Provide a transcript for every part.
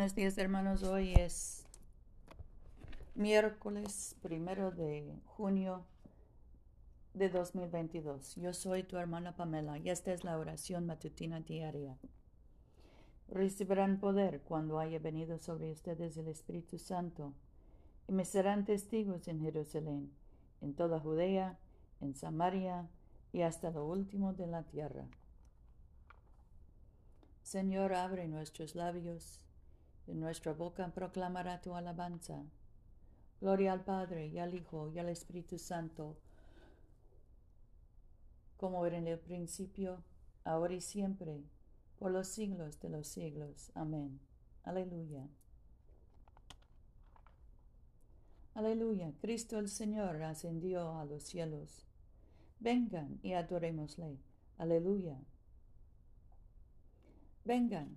Buenos días hermanos, hoy es miércoles primero de junio de 2022. Yo soy tu hermana Pamela y esta es la oración matutina diaria. Recibirán poder cuando haya venido sobre ustedes el Espíritu Santo y me serán testigos en Jerusalén, en toda Judea, en Samaria y hasta lo último de la tierra. Señor, abre nuestros labios nuestra boca proclamará tu alabanza. Gloria al Padre y al Hijo y al Espíritu Santo, como era en el principio, ahora y siempre, por los siglos de los siglos. Amén. Aleluya. Aleluya. Cristo el Señor ascendió a los cielos. Vengan y adorémosle. Aleluya. Vengan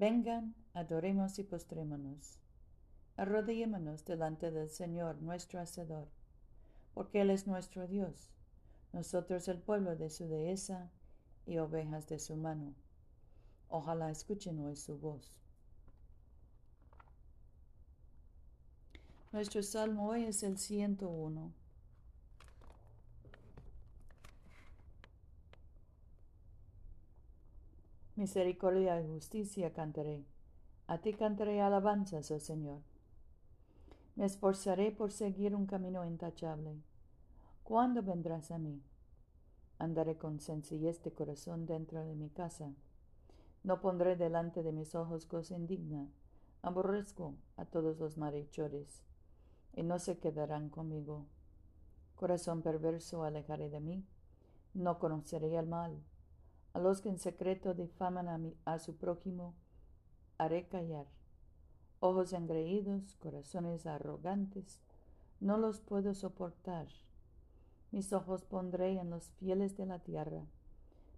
Vengan, adoremos y postrémonos. Arrodillémonos delante del Señor nuestro Hacedor, porque Él es nuestro Dios, nosotros el pueblo de su dehesa y ovejas de su mano. Ojalá escuchen hoy su voz. Nuestro salmo hoy es el 101. Misericordia y justicia cantaré. A ti cantaré alabanzas, oh Señor. Me esforzaré por seguir un camino intachable. ¿Cuándo vendrás a mí? Andaré con sencillez de corazón dentro de mi casa. No pondré delante de mis ojos cosa indigna. Aborrezco a todos los malhechores, y no se quedarán conmigo. Corazón perverso alejaré de mí. No conoceré el mal a los que en secreto difaman a, su prójimo, haré callar. Ojos engreídos, corazones arrogantes, no los puedo soportar. Mis ojos pondré en los fieles de la tierra,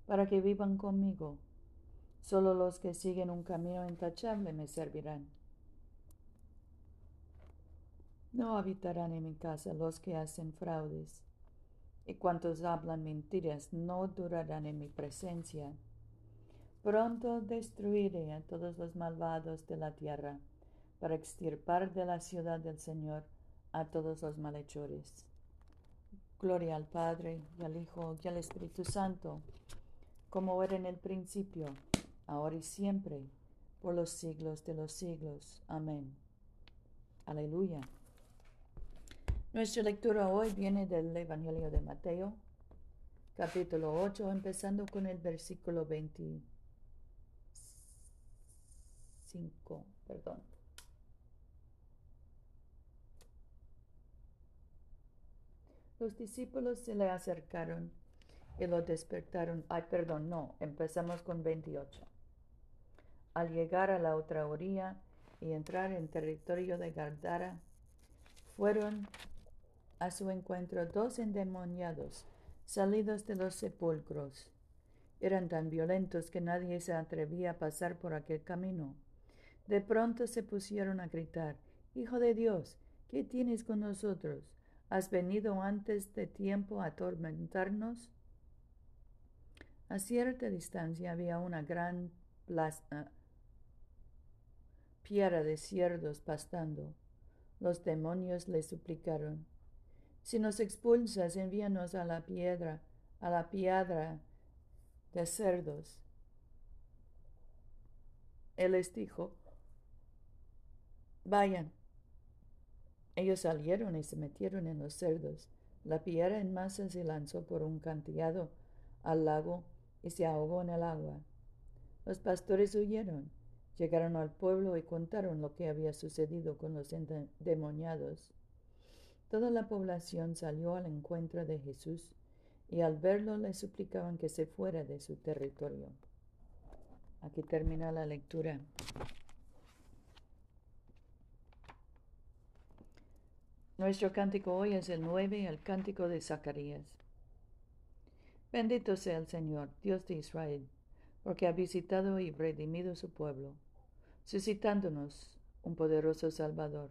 para que vivan conmigo. Solo los que siguen un camino intachable me servirán. No habitarán en mi casa los que hacen fraudes y cuantos hablan mentiras no durarán en mi presencia. Pronto destruiré a todos los malvados de la tierra, para extirpar de la ciudad del Señor a todos los malhechores. Gloria al Padre, y al Hijo, y al Espíritu Santo, como era en el principio, ahora y siempre, por los siglos de los siglos. Amén. Aleluya. Nuestra lectura hoy viene del Evangelio de Mateo, capítulo 8, empezando con el versículo 25, perdón. Los discípulos se le acercaron y lo despertaron. Ay, perdón, no, empezamos con 28. Al llegar a la otra orilla y entrar en territorio de Gardara, fueron a su encuentro dos endemoniados salidos de los sepulcros. Eran tan violentos que nadie se atrevía a pasar por aquel camino. De pronto se pusieron a gritar, Hijo de Dios, ¿qué tienes con nosotros? ¿Has venido antes de tiempo a atormentarnos? A cierta distancia había una gran plaza, piedra de cierdos pastando. Los demonios le suplicaron, si nos expulsas, envíanos a la piedra, a la piedra de cerdos. Él les dijo, vayan. Ellos salieron y se metieron en los cerdos. La piedra en masa se lanzó por un cantillado al lago y se ahogó en el agua. Los pastores huyeron, llegaron al pueblo y contaron lo que había sucedido con los endemoniados. Toda la población salió al encuentro de Jesús y al verlo le suplicaban que se fuera de su territorio. Aquí termina la lectura. Nuestro cántico hoy es el 9, el cántico de Zacarías. Bendito sea el Señor, Dios de Israel, porque ha visitado y redimido su pueblo, suscitándonos un poderoso Salvador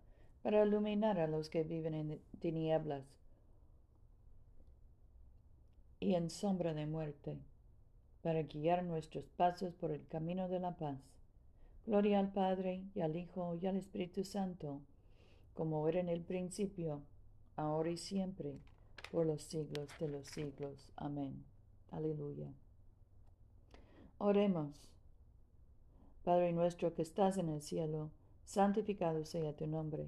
para iluminar a los que viven en tinieblas y en sombra de muerte, para guiar nuestros pasos por el camino de la paz. Gloria al Padre, y al Hijo, y al Espíritu Santo, como era en el principio, ahora y siempre, por los siglos de los siglos. Amén. Aleluya. Oremos. Padre nuestro que estás en el cielo, santificado sea tu nombre.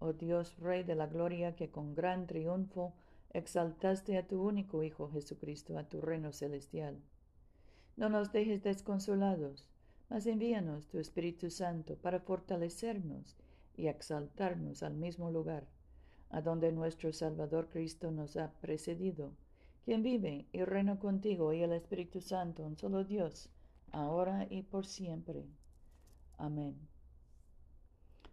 Oh Dios, Rey de la Gloria, que con gran triunfo exaltaste a tu único Hijo Jesucristo a tu reino celestial. No nos dejes desconsolados mas envíanos tu Espíritu Santo para fortalecernos y exaltarnos al mismo lugar, a donde nuestro Salvador Cristo nos ha precedido, quien vive y reina contigo y el Espíritu Santo, un solo Dios, ahora y por siempre. Amén.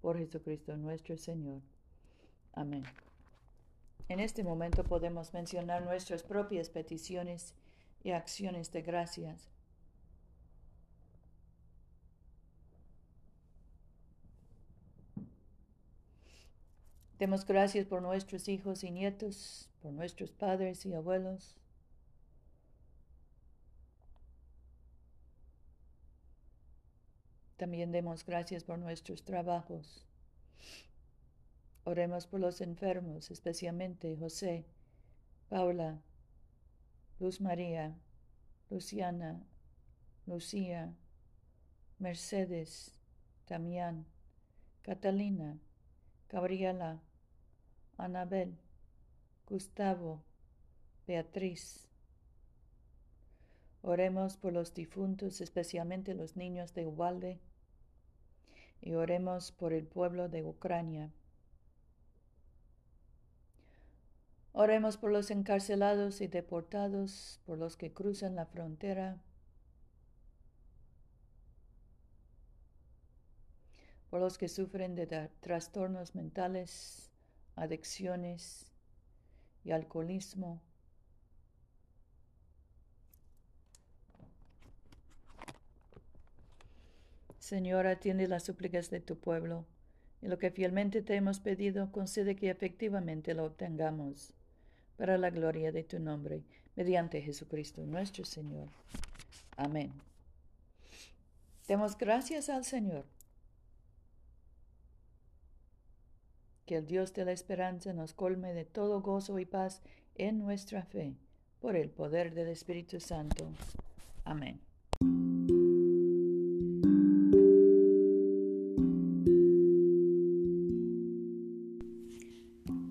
por Jesucristo nuestro Señor. Amén. En este momento podemos mencionar nuestras propias peticiones y acciones de gracias Demos gracias por nuestros hijos y nietos, por nuestros padres y abuelos. También demos gracias por nuestros trabajos. Oremos por los enfermos, especialmente José, Paula, Luz María, Luciana, Lucía, Mercedes, Damián, Catalina, Gabriela, Anabel, Gustavo, Beatriz. Oremos por los difuntos, especialmente los niños de Ubalde, y oremos por el pueblo de Ucrania. Oremos por los encarcelados y deportados, por los que cruzan la frontera, por los que sufren de trastornos mentales adicciones y alcoholismo. Señor, atiende las súplicas de tu pueblo y lo que fielmente te hemos pedido, concede que efectivamente lo obtengamos para la gloria de tu nombre, mediante Jesucristo nuestro Señor. Amén. Demos gracias al Señor. Que el Dios de la esperanza nos colme de todo gozo y paz en nuestra fe, por el poder del Espíritu Santo. Amén.